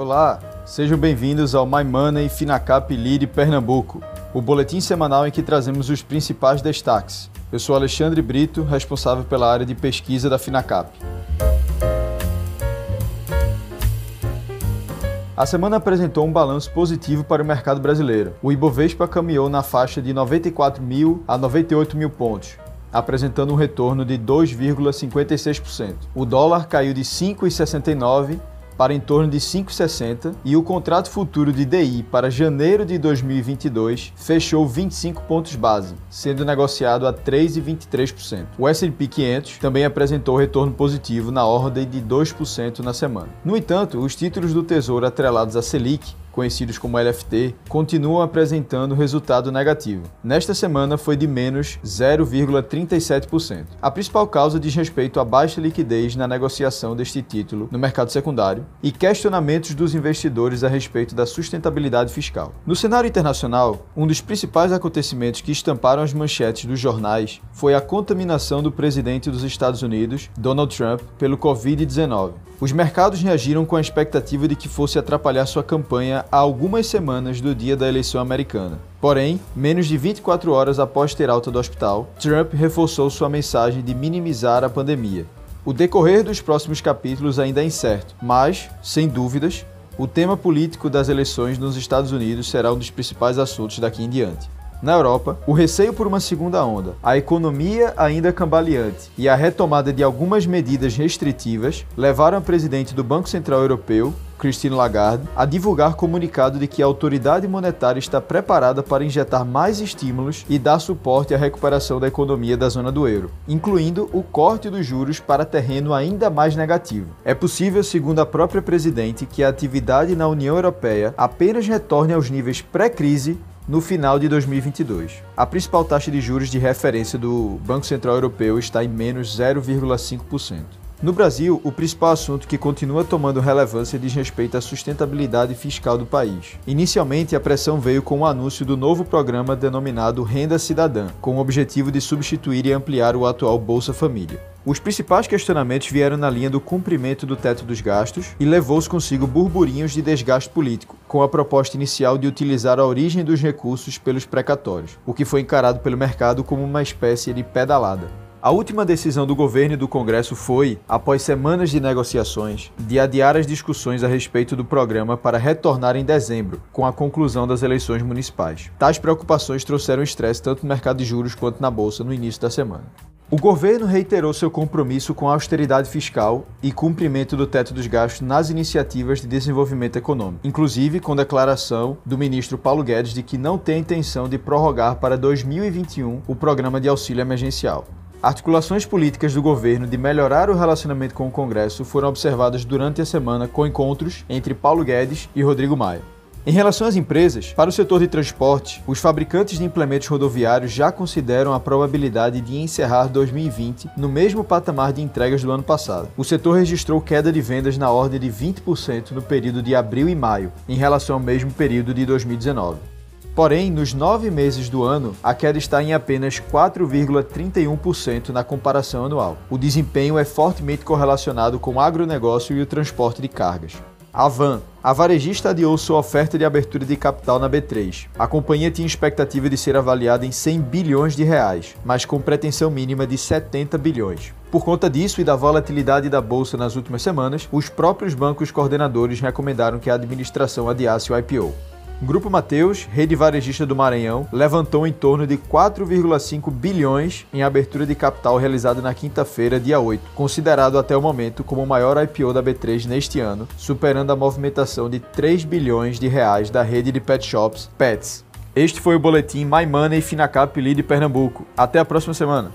Olá, sejam bem-vindos ao My Money Finacap Lead Pernambuco, o boletim semanal em que trazemos os principais destaques. Eu sou Alexandre Brito, responsável pela área de pesquisa da Finacap. A semana apresentou um balanço positivo para o mercado brasileiro. O Ibovespa caminhou na faixa de 94 mil a 98 mil pontos, apresentando um retorno de 2,56%. O dólar caiu de 5,69 para em torno de 5,60 e o contrato futuro de DI para janeiro de 2022 fechou 25 pontos base, sendo negociado a 3,23%. O S&P 500 também apresentou retorno positivo na ordem de 2% na semana. No entanto, os títulos do Tesouro atrelados à Selic conhecidos como LFT, continuam apresentando resultado negativo. Nesta semana foi de menos 0,37%. A principal causa diz respeito à baixa liquidez na negociação deste título no mercado secundário e questionamentos dos investidores a respeito da sustentabilidade fiscal. No cenário internacional, um dos principais acontecimentos que estamparam as manchetes dos jornais foi a contaminação do presidente dos Estados Unidos, Donald Trump, pelo Covid-19. Os mercados reagiram com a expectativa de que fosse atrapalhar sua campanha há algumas semanas do dia da eleição americana. Porém, menos de 24 horas após ter alta do hospital, Trump reforçou sua mensagem de minimizar a pandemia. O decorrer dos próximos capítulos ainda é incerto, mas, sem dúvidas, o tema político das eleições nos Estados Unidos será um dos principais assuntos daqui em diante. Na Europa, o receio por uma segunda onda, a economia ainda cambaleante e a retomada de algumas medidas restritivas levaram a presidente do Banco Central Europeu, Christine Lagarde, a divulgar comunicado de que a autoridade monetária está preparada para injetar mais estímulos e dar suporte à recuperação da economia da zona do euro, incluindo o corte dos juros para terreno ainda mais negativo. É possível, segundo a própria presidente, que a atividade na União Europeia apenas retorne aos níveis pré-crise no final de 2022. A principal taxa de juros de referência do Banco Central Europeu está em menos 0,5%. No Brasil, o principal assunto que continua tomando relevância diz respeito à sustentabilidade fiscal do país. Inicialmente, a pressão veio com o anúncio do novo programa denominado Renda Cidadã, com o objetivo de substituir e ampliar o atual Bolsa Família. Os principais questionamentos vieram na linha do cumprimento do teto dos gastos e levou-se consigo burburinhos de desgaste político, com a proposta inicial de utilizar a origem dos recursos pelos precatórios, o que foi encarado pelo mercado como uma espécie de pedalada. A última decisão do governo e do Congresso foi, após semanas de negociações, de adiar as discussões a respeito do programa para retornar em dezembro, com a conclusão das eleições municipais. Tais preocupações trouxeram estresse tanto no mercado de juros quanto na bolsa no início da semana. O governo reiterou seu compromisso com a austeridade fiscal e cumprimento do teto dos gastos nas iniciativas de desenvolvimento econômico, inclusive com declaração do ministro Paulo Guedes de que não tem intenção de prorrogar para 2021 o programa de auxílio emergencial. Articulações políticas do governo de melhorar o relacionamento com o Congresso foram observadas durante a semana com encontros entre Paulo Guedes e Rodrigo Maia. Em relação às empresas, para o setor de transporte, os fabricantes de implementos rodoviários já consideram a probabilidade de encerrar 2020 no mesmo patamar de entregas do ano passado. O setor registrou queda de vendas na ordem de 20% no período de abril e maio, em relação ao mesmo período de 2019. Porém, nos nove meses do ano, a queda está em apenas 4,31% na comparação anual. O desempenho é fortemente correlacionado com o agronegócio e o transporte de cargas. A Van, a varejista adiou sua oferta de abertura de capital na B3. A companhia tinha expectativa de ser avaliada em 100 bilhões de reais, mas com pretensão mínima de 70 bilhões. Por conta disso e da volatilidade da bolsa nas últimas semanas, os próprios bancos coordenadores recomendaram que a administração adiasse o IPO. Grupo Mateus, rede varejista do Maranhão, levantou em torno de 4,5 bilhões em abertura de capital realizada na quinta-feira, dia 8, considerado até o momento como o maior IPO da B3 neste ano, superando a movimentação de 3 bilhões de reais da rede de pet shops Pets. Este foi o boletim My Money Finacap Lead Pernambuco. Até a próxima semana.